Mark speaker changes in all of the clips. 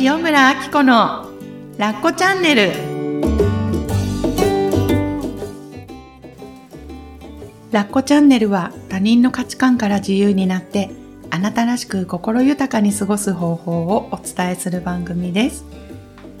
Speaker 1: 塩村あき子のラッコチャンネルラッコチャンネルは他人の価値観から自由になってあなたらしく心豊かに過ごす方法をお伝えする番組です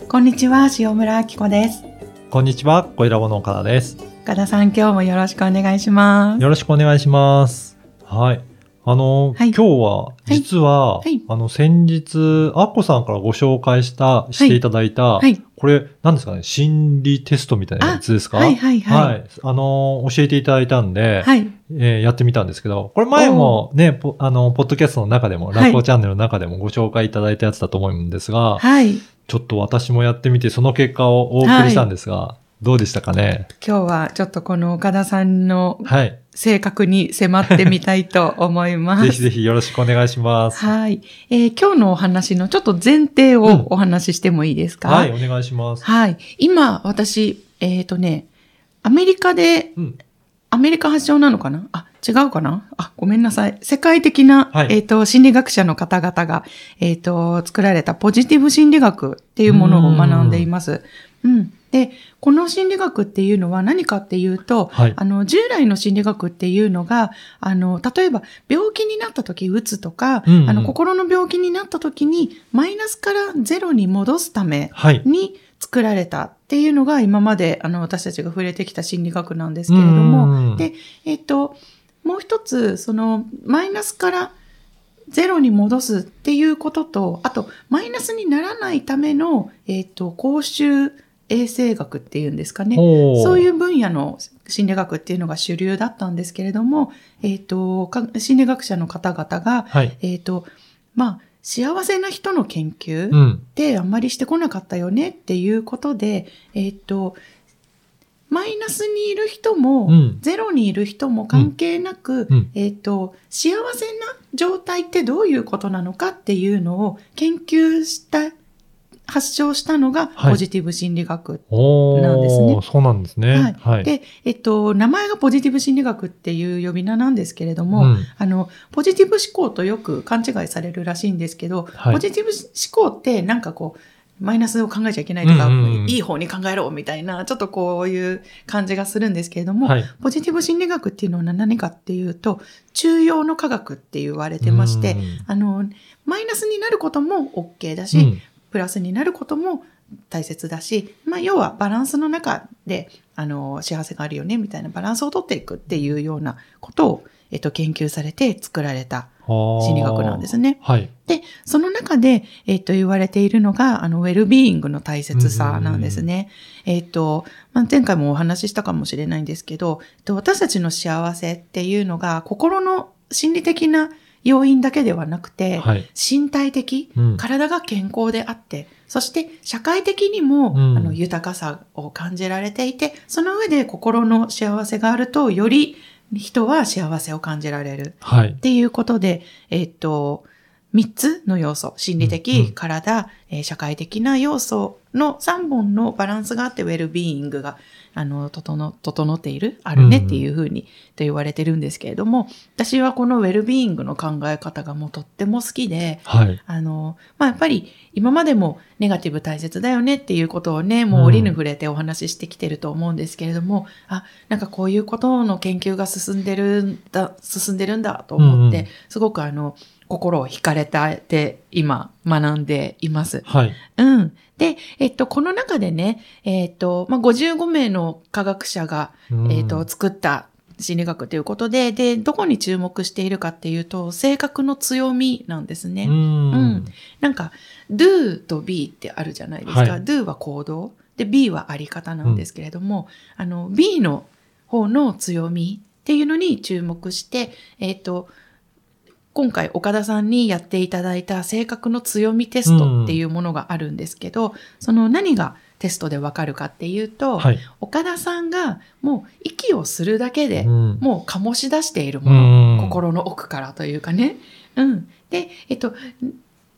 Speaker 1: こんにちは塩村あき子です
Speaker 2: こんにちは、小ラボの岡田です。
Speaker 1: 岡田さん今日もよろしくお願いします
Speaker 2: よろしくお願いします。はい。あの、
Speaker 1: はい。
Speaker 2: 今日は、実は、
Speaker 1: はい。
Speaker 2: あの、先日、アッコさんからご紹介した、していただいた、
Speaker 1: はい。
Speaker 2: これ、何ですかね、心理テストみたいなやつですか？
Speaker 1: はいはいはい。
Speaker 2: はい。あの、教えていただいたんで、
Speaker 1: はい。
Speaker 2: えーやってみたんですけど、これ前もね、ポあの、ポッドキャストの中でも、
Speaker 1: はい。
Speaker 2: ラッコチャンネルの中でもご紹介いただいたやつだと思うんですが、
Speaker 1: はい。
Speaker 2: ちょっと私もやってみて、その結果をお送りしたんですが、どうでしたかね？
Speaker 1: 今日はちょっとこの岡田さんの
Speaker 2: はい。
Speaker 1: 性格に迫ってみたいと思います。
Speaker 2: ぜひぜひよろしくお願いします。
Speaker 1: はい、えー今日のお話のちょっと前提
Speaker 2: うん
Speaker 1: をお話ししてもいいですか、
Speaker 2: はい、お願いします。
Speaker 1: はい。今、私、えっ、とね、アメリカで、
Speaker 2: うん。
Speaker 1: アメリカ発祥なのかな？あ、違うかな？あ、ごめんなさい。世界的な、
Speaker 2: はい
Speaker 1: えっ、と、心理学者の方々が、えっ、と、作られたポジティブ心理学っていうものを学んでいます。うん。で、この心理学っていうのは何かっていうと、
Speaker 2: はい。
Speaker 1: あの、従来の心理学っていうのが、あの、例えば病気になった時、うつとか、
Speaker 2: うんうん。
Speaker 1: あの、心の病気になった時に、マイナスからゼロに戻すため
Speaker 2: はい。
Speaker 1: に作られたっていうのが今まであの私たちが触れてきた心理学なんですけれども、
Speaker 2: うん
Speaker 1: で、えっと、もう一つ、そのマイナスからゼロに戻すっていうことと、あと、マイナスにならないための、えっと、公衆衛生学っていうんですかね。そういうう分野の心理学っていうのが主流だったんですけれども、えっ、と、か心理学者の方々が、
Speaker 2: はい。
Speaker 1: えっ、と、まあ、幸せな人の研究っ
Speaker 2: うん。
Speaker 1: てあんまりしてこなかったよねっていうことで、えっ、と、マイナスにいる人も、
Speaker 2: うん
Speaker 1: ゼロにいる人も関係なく、
Speaker 2: うん
Speaker 1: えっ、と、幸せな状態ってどういうことなのかっていうのを研究した、発症したのが
Speaker 2: はい。
Speaker 1: ポジティブ心理学なんですね。
Speaker 2: そうなんですね。
Speaker 1: はい。
Speaker 2: はい。
Speaker 1: で、えっと、名前がポジティブ心理学っていう呼び名なんですけれども、
Speaker 2: うん。
Speaker 1: あの、ポジティブ思考とよく勘違いされるらしいんですけど、
Speaker 2: はい。
Speaker 1: ポジティブ思考ってなんかこう、マイナスを考えちゃいけないとか、
Speaker 2: うんうんうん。
Speaker 1: いい方に考えろみたいな、ちょっとこういう感じがするんですけれども、
Speaker 2: はい。
Speaker 1: ポジティブ心理学っていうのは何かっていうと、中庸の科学って言われてまして
Speaker 2: うん、
Speaker 1: あの、マイナスになることも OK だし、
Speaker 2: うん
Speaker 1: プラスになることも大切だし、まあ、要はバランスの中で、あの、幸せがあるよね、みたいなバランスをとっていくっていうようなことを、えっと、研究されて作られた心
Speaker 2: 心
Speaker 1: 理学なんですね。
Speaker 2: はい。
Speaker 1: で、その中で、えっと、言われているのが、あの、ウェルビーイングの大切さなんですね。えっと、まあ、前回もお話ししたかもしれないんですけど、えっと私たちの幸せっていうのが、心の心理的な要因だけではなくて、
Speaker 2: はい。
Speaker 1: 身体的、
Speaker 2: うん
Speaker 1: 体が健康であって、そして社会的にも、
Speaker 2: うん
Speaker 1: あの豊かさを感じられていて、その上で心の幸せがあると、より人は幸せを感じられる。
Speaker 2: はい
Speaker 1: っ。ていうことで、えっと、三つの要素、心理的、
Speaker 2: うんうん
Speaker 1: 体、えー社会的な要素の三本のバランスがあって、ウェルビーイングが、あの、整、整っている、あるねっていうふうに、と言われてるんですけれども、私はこのウェルビーイングの考え方がもうとっても好きで、
Speaker 2: はい。
Speaker 1: あの、まあ、やっぱり今までもネガティブ大切だよねっていうことをね、もう折に触れてお話ししてきてると思うんですけれども、あ、なんかこういうことの研究が進んでるんだ、進んでるんだと思って、
Speaker 2: うんうん
Speaker 1: すごくあの、心を惹かれて今学んでいます。
Speaker 2: はい。
Speaker 1: うん。で、えっと、この中でね、えっと、まあ、55名の科学者が、
Speaker 2: うん
Speaker 1: えっと、作った心理学ということで、で、どこに注目しているかっていうと、性格の強みなんですね。
Speaker 2: うん
Speaker 1: うんなんか、do と be ってあるじゃないですか。
Speaker 2: はい
Speaker 1: do は行動。で、be はあり方なんですけれども、あの、be の方の強みっていうのに注目して、えっ、と、今回岡田さんにやっていただいた性格の強みテストっていうものがあるんですけど、その何がテストでわかるかっていうと、
Speaker 2: はい。
Speaker 1: 岡田さんがもう息をするだけで、
Speaker 2: うん
Speaker 1: もう醸し出しているもの、
Speaker 2: うん
Speaker 1: 心の奥からというかね。うん。で、えっと、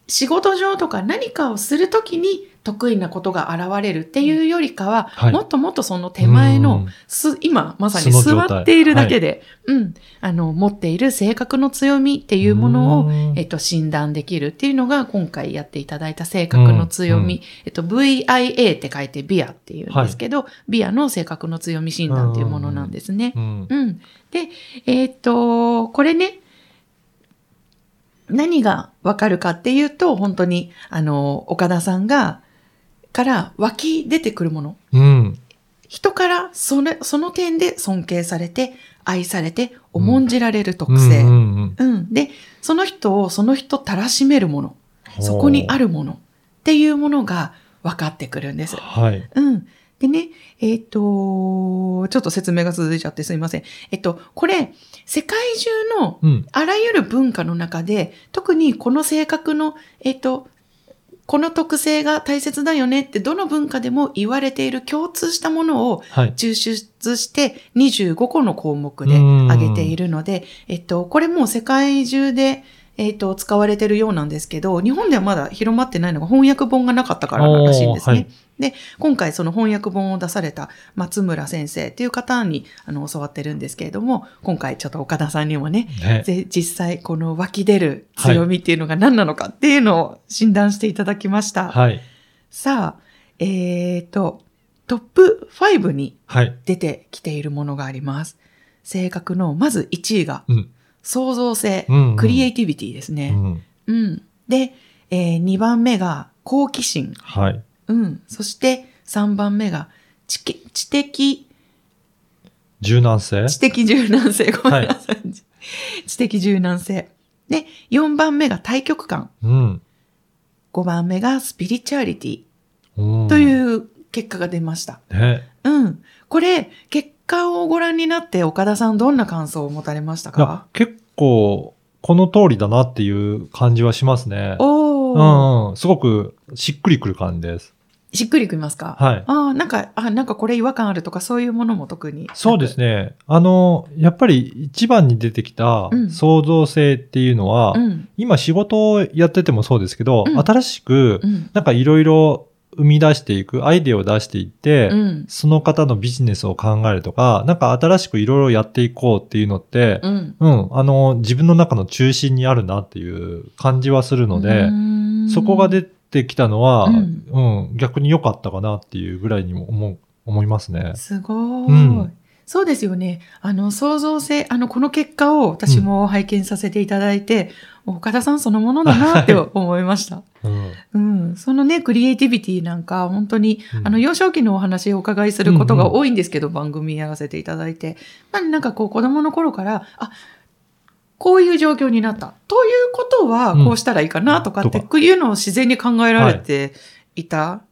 Speaker 1: 仕事上とか何かをするときに得意なことが現れるっていうよりかは、
Speaker 2: はい。
Speaker 1: もっともっとその手前の
Speaker 2: うん。
Speaker 1: す、今まさに座っているだけで、うん、あの、持っている性格の強みっていうものを、
Speaker 2: うん。
Speaker 1: えっと、診断できるっていうのが今回やっていただいた性格の強み、
Speaker 2: うん。
Speaker 1: えっと、VIA って書いてビアっていうんですけど、ビアの性格の強み診断っていうものなんですね。
Speaker 2: うん。
Speaker 1: うん。で、えっと、これね、何がわかるかっていうと、本当に、あの、岡田さんが、から湧き出てくるもの。
Speaker 2: うん。
Speaker 1: 人からそれ、その点で尊敬されて、愛されて、重んじられる特性。
Speaker 2: うんうん
Speaker 1: うん。で、その人をその人たらしめるもの。
Speaker 2: うん
Speaker 1: そこにあるものっていうものが分かってくるんです。
Speaker 2: はい。
Speaker 1: うん。でね、えっ、と、ちょっと説明が続いちゃってすいません。えっと、これ、世界中の
Speaker 2: うん。
Speaker 1: あらゆる文化の中で、特にこの性格の、えっと、この特性が大切だよねってどの文化でも言われている共通したものを
Speaker 2: はい。
Speaker 1: 抽出して25個の項目で挙げているので、えっと、これもう世界中で、えっと、使われているようなんですけど、日本ではまだ広まってないのが翻訳本がなかったかららしいんですね。
Speaker 2: はい
Speaker 1: で、今回その翻訳本を出された松村先生っていう方にあの教わってるんですけれども、今回ちょっと岡田さんにもね、
Speaker 2: ね。
Speaker 1: ぜ実際この湧き出る強みっていうのが何なのかっていうのを診断していただきました。
Speaker 2: はい。
Speaker 1: さあ、えっ、と、トップ5に
Speaker 2: はい。
Speaker 1: 出てきているものがあります。性格の、まず1位が
Speaker 2: うん。
Speaker 1: 創造性、
Speaker 2: うんうん
Speaker 1: クリエイティビティです
Speaker 2: う
Speaker 1: ね。
Speaker 2: ん。
Speaker 1: うん。で、え2番目が好奇心。
Speaker 2: はい。
Speaker 1: うん。そして3番目が知き知的、
Speaker 2: 柔軟性？
Speaker 1: 知的柔軟性。ごめんなさい。知的柔軟性。で、4番目が対極感。
Speaker 2: うん。
Speaker 1: 5番目がスピリチュアリティ
Speaker 2: うん
Speaker 1: という結果が出ました。
Speaker 2: ね。
Speaker 1: うん。これ、結果をご覧になって岡田さんどんな感想を持たれましたか、
Speaker 2: 結構、この通りだなっていう感じはしますね。
Speaker 1: おー、
Speaker 2: うんうん。すごくしっくりくる感じです。
Speaker 1: しっくりくりますか？
Speaker 2: はい。
Speaker 1: ああ、なんか、あ、なんかこれ違和感あるとかそういうものも特に？
Speaker 2: そうですね。あの、やっぱり一番に出てきた
Speaker 1: うん
Speaker 2: 創造性っていうのは、
Speaker 1: うん。
Speaker 2: 今仕事をやっててもそうですけど、
Speaker 1: うん
Speaker 2: 新しく
Speaker 1: う、ん。
Speaker 2: なんかいろいろ生み出していく、アイデアを出していって、
Speaker 1: うん。
Speaker 2: その方のビジネスを考えるとか、なんか新しくいろいろやっていこうっていうのって、
Speaker 1: うん。
Speaker 2: うん、あの、自分の中の中心にあるなっていう感じはするので、そこが出てきたのは、
Speaker 1: う
Speaker 2: うんん、逆に良かったかなっていうぐらいにも思う、思いますね。
Speaker 1: すごい、
Speaker 2: うん
Speaker 1: そうですよね。あの、創造性、あの、この結果を私も拝見させていただいて、岡田さんそのものだなって思いました。
Speaker 2: うん。
Speaker 1: うん。そのね、クリエイティビティなんか、本当に、
Speaker 2: うん
Speaker 1: あの、幼少期のお話をお伺いすることが多いんですけど、番組やらせていただいて。まあ、なんかこう、子供の頃から、あ、こういう状況になった。ということは、
Speaker 2: うん
Speaker 1: こうしたらいいかなとかって、いうのを自然に考えられていた。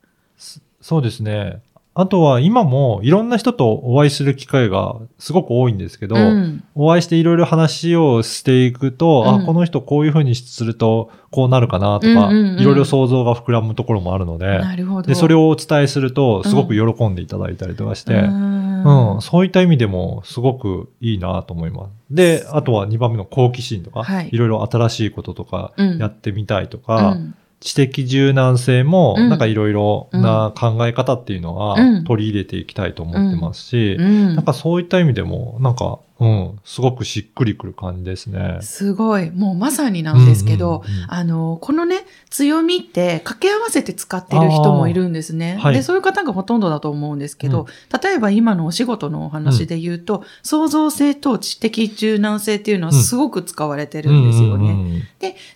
Speaker 2: そうですね。あとは今もいろんな人とお会いする機会がすごく多いんですけど、
Speaker 1: うん。
Speaker 2: お会いしていろいろ話をしていくと、
Speaker 1: うん。
Speaker 2: あ、この人こういうふうにするとこうなるかなとか、いろいろ想像が膨らむところもあるので。で、それをお伝えするとすごく喜んでいただいたりとかして、
Speaker 1: う
Speaker 2: うん。ん、そういった意味でもすごくいいなと思います。で、あとは2番目の好奇心とか、
Speaker 1: はい。
Speaker 2: いろいろ新しいこととか
Speaker 1: うん。
Speaker 2: やってみたいとか、
Speaker 1: うん
Speaker 2: 知的柔軟性も、
Speaker 1: うん。
Speaker 2: なんかいろいろな考え方っていうのは
Speaker 1: うん。
Speaker 2: 取り入れていきたいと思ってますし、
Speaker 1: うん。
Speaker 2: なんかそういった意味でも、なんか、うん、すごくしっくりくる感じですね。
Speaker 1: すごい。もうまさになんですけど、
Speaker 2: うんうんうん
Speaker 1: あの、このね、強みって掛け合わせて使ってる人もいるんですね。
Speaker 2: はい
Speaker 1: で、そういう方がほとんどだと思うんですけど、例えば今のお仕事のお話で言うと、創造性と知的柔軟性っていうのはすごく使われてるんですよね。
Speaker 2: うんうんうん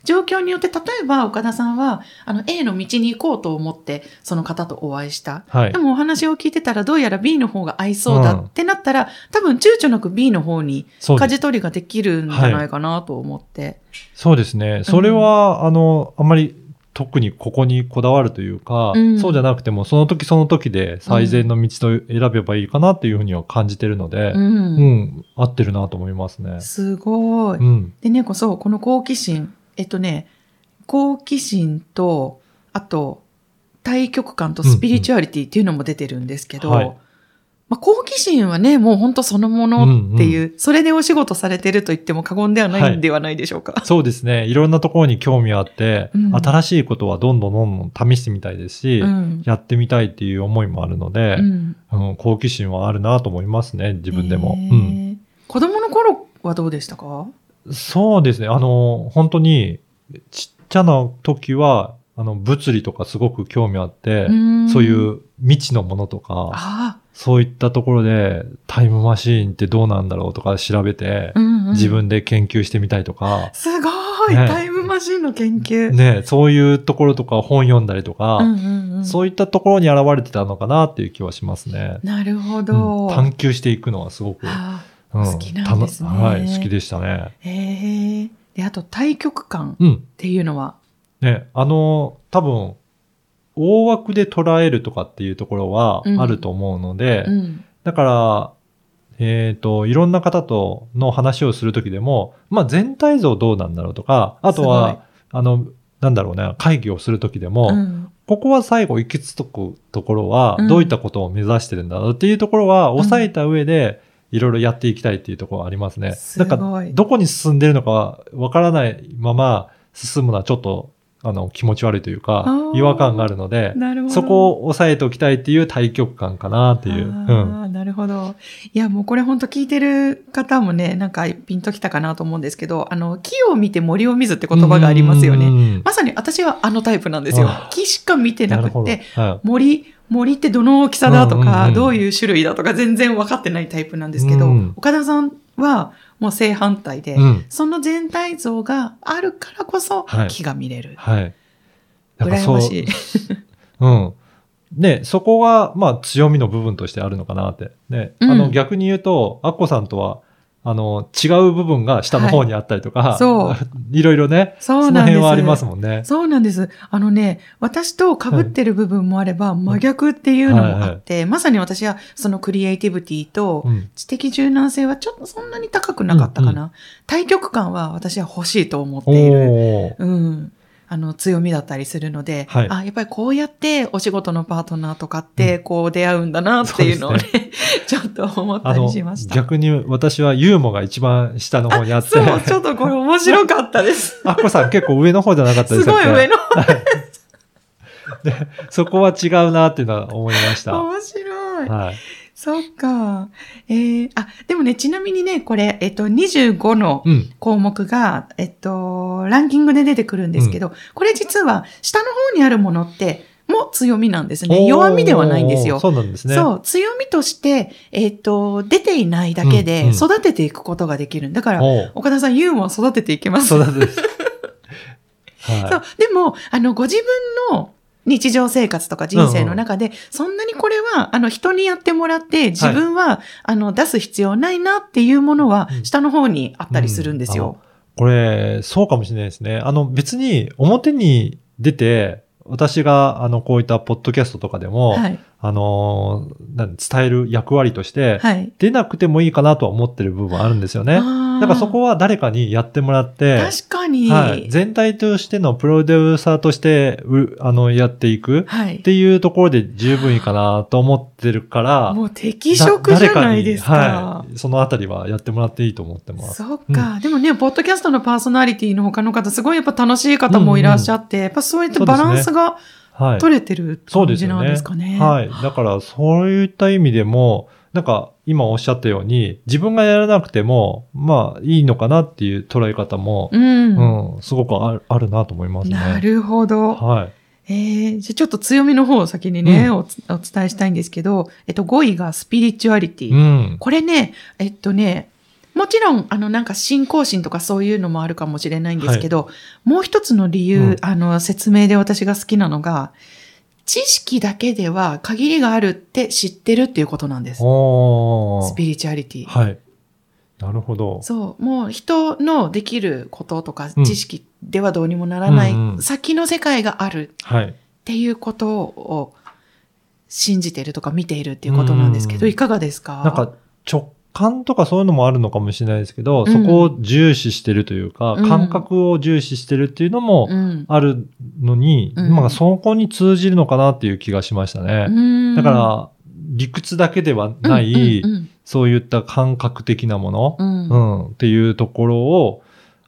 Speaker 1: 状況によって、例えば岡田さんは、あの、A の道に行こうと思って、その方とお会いした。
Speaker 2: はい
Speaker 1: で。もお話を聞いてたら、どうやら B の方が合いそうだ
Speaker 2: うん
Speaker 1: ってなったら、多分躊躇なく B の方に
Speaker 2: そうです
Speaker 1: 舵取りができるんじゃないかなと思って。
Speaker 2: そうですね。それは、あの、あんまり特にここにこだわるというか、
Speaker 1: うん
Speaker 2: そうじゃなくても、その時その時で最善の道と選べばいいかなっていうふうには感じてるので、
Speaker 1: う
Speaker 2: うん、
Speaker 1: ん。
Speaker 2: 合ってるなと思いますね。
Speaker 1: すごい。
Speaker 2: うん。
Speaker 1: でね、こそ、この好奇心。えっとね、好奇心と、あと、対極感とスピリチュアリティっていうのも出てるんですけど、
Speaker 2: うんはい
Speaker 1: まあ、好奇心はね、もう本当そのものっていう、それでお仕事されてると言っても過言ではないんではないでしょうか。
Speaker 2: そうですね。いろんなところに興味あって、
Speaker 1: うん
Speaker 2: 新しいことはどんどんどんどん試してみたいですし、
Speaker 1: うん
Speaker 2: やってみたいっていう思いもあるので
Speaker 1: う、ん
Speaker 2: うん好奇心はあるなと思いますね、自分でも。
Speaker 1: へ
Speaker 2: うん
Speaker 1: ー子供の頃はどうでしたか？
Speaker 2: そうですね。あの、本当に、ちっちゃな時は、あの、物理とかすごく興味あって、そうい
Speaker 1: うん。
Speaker 2: う未知のものとか、
Speaker 1: あ
Speaker 2: そういったところでタイムマシーンってどうなんだろうとか調べて
Speaker 1: あ、、うんうん
Speaker 2: 自分で研究してみたいとか、
Speaker 1: すごい、
Speaker 2: ね
Speaker 1: タイムマシンの研究。
Speaker 2: ね、そういうところとか本読んだりとか、
Speaker 1: うんうんうん
Speaker 2: そういったところに現れてたのかなっていう気はしますね。
Speaker 1: なるほ
Speaker 2: う
Speaker 1: ど。
Speaker 2: ん探求していくのはすごく、
Speaker 1: あ
Speaker 2: うん
Speaker 1: 好きなんですね
Speaker 2: はい、好きでしたね。
Speaker 1: ーへえ。で、あと、対極感っ
Speaker 2: うん。
Speaker 1: ていうのは、
Speaker 2: ね、あの、多分、大枠で捉えるとかっていうところは
Speaker 1: うん。
Speaker 2: あると思うので、
Speaker 1: うん。
Speaker 2: だから、えっ、と、いろんな方との話をするときでも、まあ全体像どうなんだろうとか、あとは、あの、なんだろうね、会議をするときでも、
Speaker 1: うん。
Speaker 2: ここは最後行き着くところは
Speaker 1: うん、
Speaker 2: どういったことを目指してるんだろうっていうところは、抑えた上で、いろいろやっていきたいっていうところはありますね。
Speaker 1: す
Speaker 2: なん
Speaker 1: ごい。
Speaker 2: か、どこに進んでるのかわからないまま進むのはちょっと、あの、気持ち悪いというか違和感があるので。そこを抑えておきたいっていう対極感かなっていう。うん。
Speaker 1: あーなるほど。いや、もうこれ本当聞いてる方もね、なんかピンときたかなと思うんですけど、あの、木を見て森を見ずって言葉がありますよね。
Speaker 2: ね。
Speaker 1: まさに私はあのタイプなんですよ
Speaker 2: あ。
Speaker 1: 木しか見てな。くて、
Speaker 2: は
Speaker 1: 森、森ってどの大きさだとか、
Speaker 2: うんうんうん
Speaker 1: どういう種類だとか全然分かってないタイプなんですけど、
Speaker 2: うん
Speaker 1: 岡田さんはもう正反対で、
Speaker 2: い。うん。
Speaker 1: その全体像があるからこそ
Speaker 2: はい
Speaker 1: 木が見れる。
Speaker 2: はい。なんか
Speaker 1: 羨ましい。
Speaker 2: うん。で、そこが、まあ、強みの部分としてあるのかなって。ね。
Speaker 1: うん
Speaker 2: あの、逆に言うと、アッコさんとは、あの、違う部分が下の方にあったりとか、
Speaker 1: はいそう
Speaker 2: いろいろね、
Speaker 1: そう
Speaker 2: その
Speaker 1: なんです。
Speaker 2: 辺はありますもんね。
Speaker 1: そうなんです。あのね、私と被ってる部分もあれば、真逆っていうのもあって、まさに私はそのクリエイティビティと
Speaker 2: うん。
Speaker 1: 知的柔軟性はちょっとそんなに高くなかったかな。
Speaker 2: うん
Speaker 1: 対極感は私は欲しいと思っている。うん。あの、強みだったりするので、
Speaker 2: はい
Speaker 1: あ、やっぱりこうやってお仕事のパートナーとかって、こう出会うんだなっていうのをね、
Speaker 2: そう
Speaker 1: ちょっと思ったりしました。
Speaker 2: 逆に私はユーモが一番下の方にあって、
Speaker 1: そう、ちょっとこれ面白かったです。
Speaker 2: アッコさん結構上の方じゃなかったですしたっけ
Speaker 1: ごい上の。
Speaker 2: で、そこは違うなっていうのは思いました。
Speaker 1: 面白い。
Speaker 2: はい。
Speaker 1: そっか。えー、あ、でもね、ちなみにね、これ、えっと、25の
Speaker 2: うん。
Speaker 1: 項目が、えっと、ランキングで出てくるんですけど、これ実は、下の方にあるものって、も強みなんですね。弱みではないんですよ。
Speaker 2: そうなんですね。
Speaker 1: そう、強みとして、えっと、出ていないだけ
Speaker 2: うん
Speaker 1: で
Speaker 2: うん
Speaker 1: 育てていくことができる。だから、岡田さん、ユーモア育てていけます。
Speaker 2: そうなんです。
Speaker 1: そう
Speaker 2: は。
Speaker 1: でも、あの、ご自分の日常生活とか人生の中で、そんなにこれは、あの、人にやってもらって、自分は、あの、出す必要ないなっていうものは
Speaker 2: う、ん
Speaker 1: 下の方にあったりするんですよ。
Speaker 2: これ、そうかもしれないですね。あの、別に表に出て、私が、あの、こういったポッドキャストとかでも、
Speaker 1: はい。
Speaker 2: あの伝える役割として、
Speaker 1: はい。
Speaker 2: 出なくてもいいかなとは思ってる部分あるんですよね。だからそこは誰かにやってもらって、
Speaker 1: 確かに。
Speaker 2: は、
Speaker 1: はいい。
Speaker 2: 全体としてのプロデューサーとして、うあの、やっていくっていうところで十分いいかなと思ってるから、
Speaker 1: もう適職じゃないですか。
Speaker 2: はい。そのあたりはやってもらっていいと思ってます。
Speaker 1: そっか、でもね、ポッドキャストのパーソナリティの他の方、すごいやっぱ楽しい方もいらっしゃって、やっぱそういったバランスが
Speaker 2: はい。
Speaker 1: 取れてる
Speaker 2: そうですよね。
Speaker 1: 感じなんですかね。
Speaker 2: はい。だから、そういった意味でも、なんか、今おっしゃったように、自分がやらなくても、まあ、いいのかなっていう捉え方も、
Speaker 1: うん。
Speaker 2: うん、すごくあるあるなと思いますね。
Speaker 1: なるほど。
Speaker 2: はい。
Speaker 1: えー、じゃあちょっと強みの方を先にね、
Speaker 2: うん
Speaker 1: おつお伝えしたいんですけど、えっと、5位がスピリチュアリティ。
Speaker 2: うん。
Speaker 1: これね、えっとね、もちろん、あの、なんか信仰心とかそういうのもあるかもしれないんですけど、もう一つの理由、
Speaker 2: うん
Speaker 1: あの、説明で私が好きなのが、知識だけでは限りがあるって知ってるっていうことなんです。スピリチュアリティ。
Speaker 2: はい。なるほど。
Speaker 1: そう、もう人のできることとか
Speaker 2: うん
Speaker 1: 知識ではどうにもならない、
Speaker 2: うんうん
Speaker 1: 先の世界がある
Speaker 2: はい。
Speaker 1: っていうことを信じてるとか見ているっていうことなんですけど、
Speaker 2: うん
Speaker 1: いかがですか？
Speaker 2: なんか、直感とかそういうのもあるのかもしれないですけど、
Speaker 1: うん。
Speaker 2: そこを重視してるというか、
Speaker 1: うん。
Speaker 2: 感覚を重視してるっていうのも
Speaker 1: うん。
Speaker 2: あるのに、
Speaker 1: うん。
Speaker 2: まあ、そこに通じるのかなっていう気がしましたね。
Speaker 1: うん。
Speaker 2: だから、理屈だけではない、
Speaker 1: うんうん
Speaker 2: そういった感覚的なもの、
Speaker 1: うん。
Speaker 2: うん、っていうところを、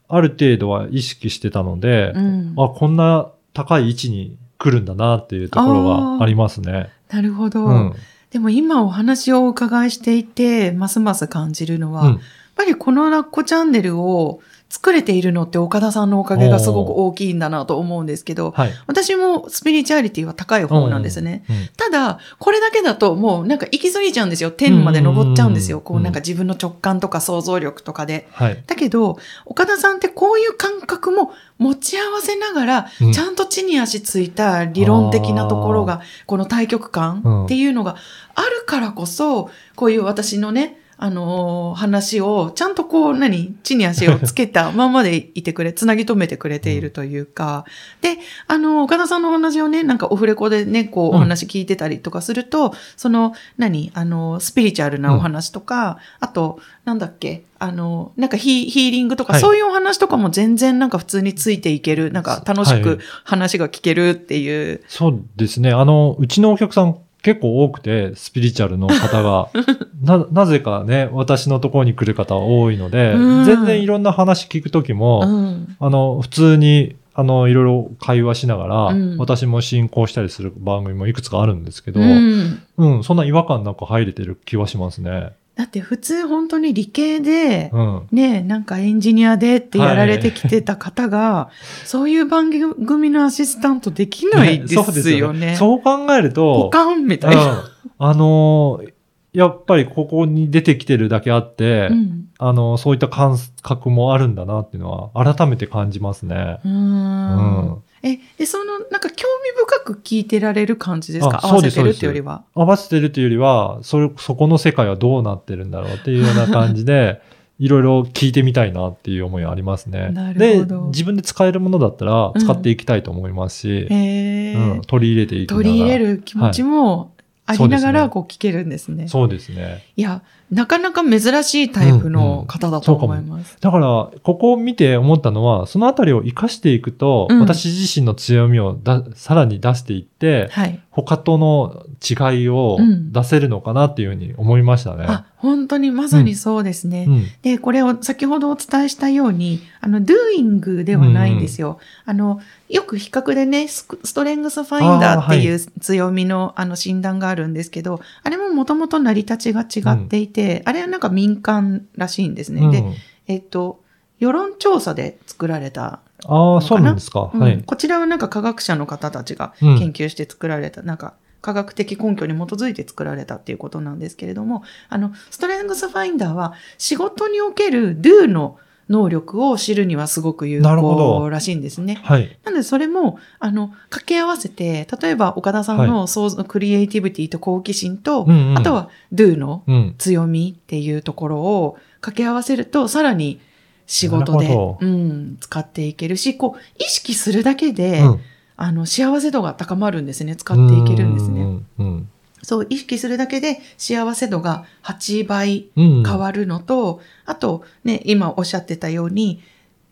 Speaker 2: ある程度は意識してたので、
Speaker 1: うん。
Speaker 2: あ、こんな高い位置に来るんだなっていうところがありますね。
Speaker 1: なるほど、
Speaker 2: うん。
Speaker 1: でも今お話をお伺いしていて、ますます感じるのは、
Speaker 2: うん。
Speaker 1: やっぱりこのラッコチャンネルを作れているのって岡田さんのおかげがすごく大きいんだなと思うんですけど、
Speaker 2: はい。
Speaker 1: 私もスピリチュアリティは高い方なんですね。
Speaker 2: うん
Speaker 1: ただ、これだけだともうなんか行き過ぎちゃうんですよ。天まで登っちゃうんですよ。
Speaker 2: うん
Speaker 1: こうなんか自分の直感とか想像力とかで。
Speaker 2: はい。
Speaker 1: だけど、岡田さんってこういう感覚も持ち合わせながら、
Speaker 2: うん
Speaker 1: ちゃんと地に足ついた理論的なところが、この対極感っていうのがあるからこそ、こういう私のね、あのー話を、ちゃんとこう、何地に足をつけたままでいてくれ、つなぎ止めてくれているというか。で、あの、岡田さんのお話をね、なんかオフレコでね、こう、
Speaker 2: うん
Speaker 1: お話聞いてたりとかすると、その、何あの、スピリチュアルなお話とか、あと、なんだっけあの、なんかヒヒーリングとか、
Speaker 2: はい
Speaker 1: そういうお話とかも全然なんか普通についていける、なんか楽し
Speaker 2: はい
Speaker 1: く話が聞けるっていう。
Speaker 2: そうですね。あの、うちのお客さん結構多くて、スピリチュアルの方が、な、なぜかね、私のところに来る方多いので、
Speaker 1: うん
Speaker 2: 全然いろんな話聞くときも、
Speaker 1: うん。
Speaker 2: あの、普通に、あの、いろいろ会話しながら、
Speaker 1: うん
Speaker 2: 私も進行したりする番組もいくつかあるんですけど、
Speaker 1: う
Speaker 2: うん、
Speaker 1: ん。
Speaker 2: そんな違和感なく入れてる気はしますね。
Speaker 1: だって普通本当に理系で、
Speaker 2: うん。
Speaker 1: ね、なんかエンジニアでってやられてきてた方が、そういう番組のアシスタントできないですよね。
Speaker 2: そうよね。そう考えると、
Speaker 1: ポカンみたいな。
Speaker 2: うんあのーやっぱりここに出てきてるだけあって、
Speaker 1: うん。
Speaker 2: あの、そういった感覚もあるんだなっていうのは改めて感じますね。
Speaker 1: う
Speaker 2: ん
Speaker 1: え、で、その、なんか興味深く聞いてられる感じですか？
Speaker 2: あ
Speaker 1: 合わせてるっていうよりは。
Speaker 2: 合わせてるというよりは、それ、そこの世界はどうなってるんだろうっていうような感じで、いろいろ聞いてみたいなっていう思いはありますね。
Speaker 1: なる
Speaker 2: で
Speaker 1: ほど、
Speaker 2: 自分で使えるものだったら
Speaker 1: うん
Speaker 2: 使っていきたいと思いますし、
Speaker 1: へー
Speaker 2: うん取り入れていきながら
Speaker 1: 取り入れる気持ちもありながら
Speaker 2: はい
Speaker 1: こう聞けるんですね。
Speaker 2: そうですね。
Speaker 1: いや、なかなか珍しいタイプの方だと思います。
Speaker 2: だから、ここを見て思ったのは、そのあたりを活かしていくと、
Speaker 1: うん
Speaker 2: 私自身の強みをださらに出していって、
Speaker 1: はい。
Speaker 2: 他との違いを
Speaker 1: うん
Speaker 2: 出せるのかなっていうふうに思いましたね。
Speaker 1: あ、本当にまさにそうですね。
Speaker 2: うん。
Speaker 1: で、これを先ほどお伝えしたように、あの、doing ではないんですよ。あの、よく比較でね、スクストレングスファインダーっていう強みのあの診断があるんですけど、あれももともと成り立ちが違っていて、あれはなんか民間らしいんですね。で、
Speaker 2: うん
Speaker 1: えっと、世論調査で作られた
Speaker 2: ああ、そうなんですか？
Speaker 1: うん
Speaker 2: はい。
Speaker 1: こちらはなんか科学者の方たちが
Speaker 2: うん
Speaker 1: 研究して作られた、なんか科学的根拠に基づいて作られたっていうことなんですけれども、あの、ストレングスファインダーは仕事における do の能力を知るにはすごく有効らしいんですね。
Speaker 2: はい。
Speaker 1: なのでそれも、あの、掛け合わせて、例えば岡田さんの想像、クリエイティビティと好奇心と、
Speaker 2: うんうん
Speaker 1: あとは do の
Speaker 2: うん。
Speaker 1: 強みっていうところを掛け合わせると、さらに仕事でうん、使っていけるし、こう、意識するだけで、
Speaker 2: うん
Speaker 1: あの、幸せ度が高まるんですね。使っていけるんですね。
Speaker 2: うんうん
Speaker 1: そう、意識するだけで幸せ度が8倍
Speaker 2: うん。
Speaker 1: 変わるのと、あと、ね、今おっしゃってたように、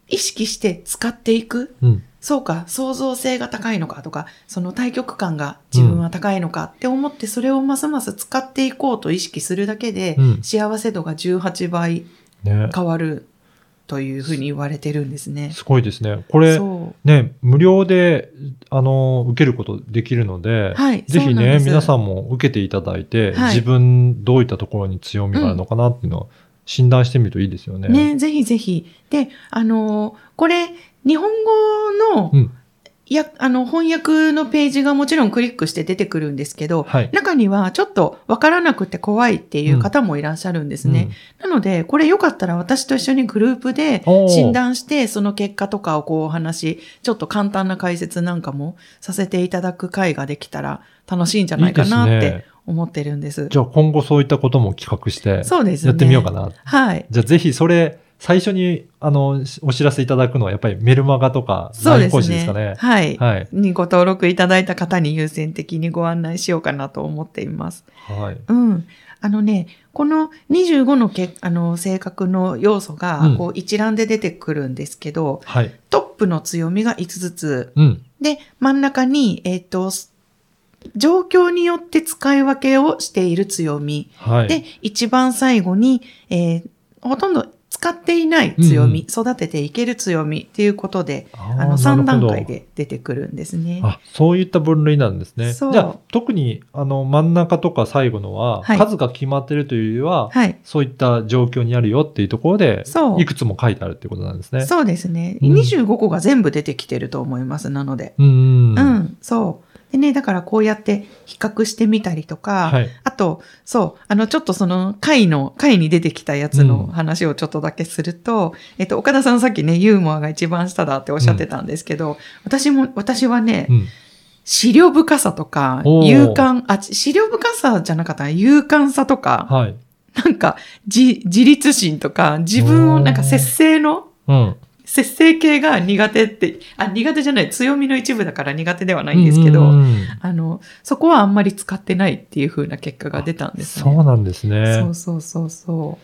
Speaker 1: 意識して使っていく。
Speaker 2: うん。
Speaker 1: そうか、創造性が高いのかとか、その対極感が自分は高いのかって思って、それをますます使っていこうと意識するだけで、
Speaker 2: うん
Speaker 1: 幸せ度が18倍
Speaker 2: ね。
Speaker 1: 変わるというふうに言われてるんですね。
Speaker 2: すごいですね。これ。ね、無料で、あの、受けることできるので、
Speaker 1: はい
Speaker 2: ぜひね、皆さんも受けていただいて、
Speaker 1: はい
Speaker 2: 自分どういったところに強みがあるのかなっていうのを診断してみるといいですよね。
Speaker 1: ね、ぜひぜひ。で、あのーこれ、日本語の、
Speaker 2: うん。
Speaker 1: や、あの、翻訳のページがもちろんクリックして出てくるんですけど、
Speaker 2: はい。
Speaker 1: 中にはちょっとわからなくて怖いっていう方もいらっしゃるんですね。なので、これよかったら私と一緒にグループで診断して、その結果とかをこうお話、ちょっと簡単な解説なんかもさせていただく会ができたら楽しいんじゃないかなって思ってるんです。
Speaker 2: じゃあ今後そういったことも企画して、
Speaker 1: そうですね。
Speaker 2: やってみようかな。
Speaker 1: はい。
Speaker 2: じゃあぜひそれ、最初に、あの、お知らせいただくのはやっぱりメルマガとか、
Speaker 1: そうですね。
Speaker 2: 師ですかね。
Speaker 1: はい。
Speaker 2: はい。
Speaker 1: にご登録いただいた方に優先的にご案内しようかなと思っています。
Speaker 2: はい。
Speaker 1: うん。あのね、この25のけあの性格の要素が
Speaker 2: うん
Speaker 1: こう一覧で出てくるんですけど、
Speaker 2: はい。
Speaker 1: トップの強みが5つずつ、
Speaker 2: うん。
Speaker 1: で、真ん中に、えっ、と、す状況によって使い分けをしている強み。
Speaker 2: はい。
Speaker 1: で、一番最後に、えーほとんど使っていない強み、育てていける強みっていうことで、
Speaker 2: あ
Speaker 1: の3段階で出てくるんですね。
Speaker 2: あ、そういった分類なんですね。じ
Speaker 1: そう
Speaker 2: ゃあ、特に、あの、真ん中とか最後のは、
Speaker 1: はい
Speaker 2: 数が決まってるというよりは、
Speaker 1: はい。
Speaker 2: そういった状況にあるよっていうところで、いくつも書いてあるっていうことなんですね。
Speaker 1: そうですね。
Speaker 2: うん
Speaker 1: 25個が全部出てきてると思います。なので。
Speaker 2: うんうん。
Speaker 1: うん、そう。でね、だからこうやって比較してみたりとか、
Speaker 2: はい。
Speaker 1: あと、そう、あの、ちょっとその、回の、回に出てきたやつの
Speaker 2: うん
Speaker 1: 話をちょっとだけすると、えっと、岡田さんさっきね、ユーモアが一番下だっておっしゃってたんですけど、私も、私はね、
Speaker 2: うん。
Speaker 1: 資料深さとか、勇敢、あ、資料深さじゃなかったな勇敢さとか、
Speaker 2: はい。
Speaker 1: なんか、自、自立心とか、自分をなんか節制の、
Speaker 2: うん。
Speaker 1: 節制系が苦手って、あ、苦手じゃない、強みの一部だから苦手ではないんですけど、
Speaker 2: うんうんうん
Speaker 1: あの、そこはあんまり使ってないっていう風な結果が出たんですね。
Speaker 2: そうなんですね。
Speaker 1: そうそうそうそ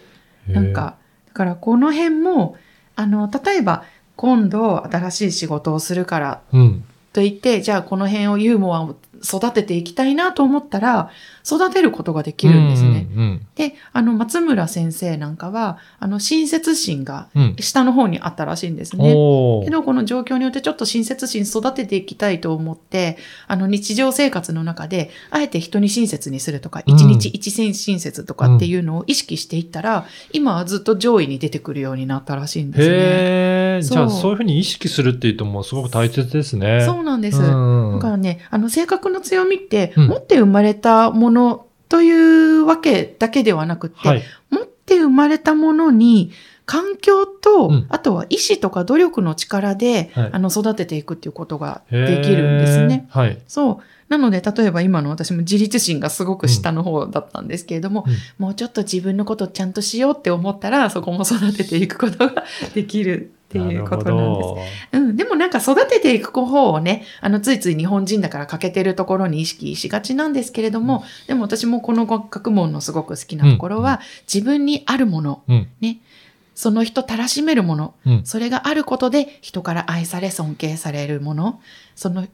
Speaker 1: う。なんか、だからこの辺も、あの、例えば、今度新しい仕事をするから
Speaker 2: うん。
Speaker 1: と言って、じゃあこの辺をユーモアを育てていきたいなと思ったら、育てることができるんですね。
Speaker 2: うんうん
Speaker 1: で、あの、松村先生なんかは、あの、親切心が
Speaker 2: うん。うん。
Speaker 1: 下の方にあったらしいんですね。
Speaker 2: おー
Speaker 1: けど、この状況によってちょっと親切心育てていきたいと思って、あの日常生活の中で、あえて人に親切にするとか、
Speaker 2: うん
Speaker 1: 一日一戦親切とかっていうのを意識していったら、今はずっと上位に出てくるようになったらしいんですね。
Speaker 2: へえ。じゃあ、
Speaker 1: そう
Speaker 2: そういうふうに意識するっていうともうすごく大切ですね。
Speaker 1: そうなんです。
Speaker 2: うん
Speaker 1: だからね、あの性格の強みって、
Speaker 2: うん
Speaker 1: 持って生まれたものというわけだけではなくって、
Speaker 2: はい。
Speaker 1: 持って生まれたものに、環境と、
Speaker 2: うん
Speaker 1: あとは意志とか努力の力で、
Speaker 2: はい
Speaker 1: あの育てていくっていうことができるんですね。
Speaker 2: はい。
Speaker 1: そう。なので、例えば今の私も自立心がすごく下の方だったんですけれども、もうちょっと自分のことをちゃんとしようって思ったら、そこも育てていくことができるっていうことなんです。うん。でもなんか育てていく方をね、あの、ついつい日本人だから欠けてるところに意識しがちなんですけれども、でも私もこの学問のすごく好きなところは、自分にあるもの、
Speaker 2: うん。
Speaker 1: ね、その人たらしめるもの、
Speaker 2: うん。
Speaker 1: それがあることで人から愛され尊敬されるもの、その、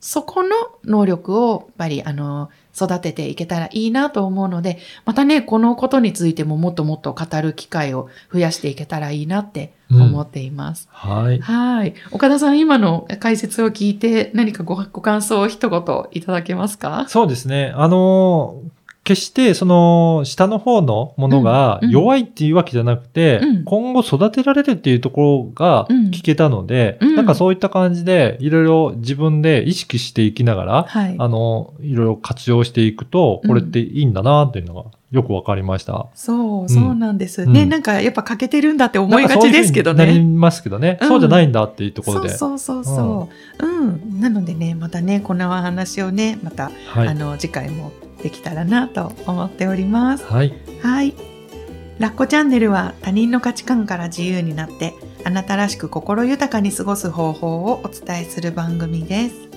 Speaker 1: そこの能力をやっぱりあの、育てていけたらいいなと思うので、またね、このことについてももっともっと語る機会を増やしていけたらいいなって思っています。
Speaker 2: はい。
Speaker 1: はい。岡田さん、今の解説を聞いて何かごご感想を一言いただけますか？
Speaker 2: そうですね。あのー決してその下の方のものが弱いっていうわけじゃなくて、
Speaker 1: うん
Speaker 2: 今後育てられるっていうところが
Speaker 1: うん
Speaker 2: 聞けたので、
Speaker 1: うん
Speaker 2: なんかそういった感じでいろいろ自分で意識していきながら、
Speaker 1: はい。
Speaker 2: あの、いろいろ活用していくと、これっていいんだなっていうのがよくわかりました。
Speaker 1: そう、そうなんです。
Speaker 2: うん
Speaker 1: ね、なんかやっぱ欠けてるんだって思いがちですけどね。
Speaker 2: なりますけどね、
Speaker 1: うん
Speaker 2: そうじゃないんだっていうところで。
Speaker 1: そうそうそうそう。うん。なのでね、またね、このお話をね、また、
Speaker 2: はい。
Speaker 1: あの、次回もできたらなと思っております。
Speaker 2: はい。
Speaker 1: はい。ラッコチャンネルは他人の価値観から自由になって、あなたらしく心豊かに過ごす方法をお伝えする番組です。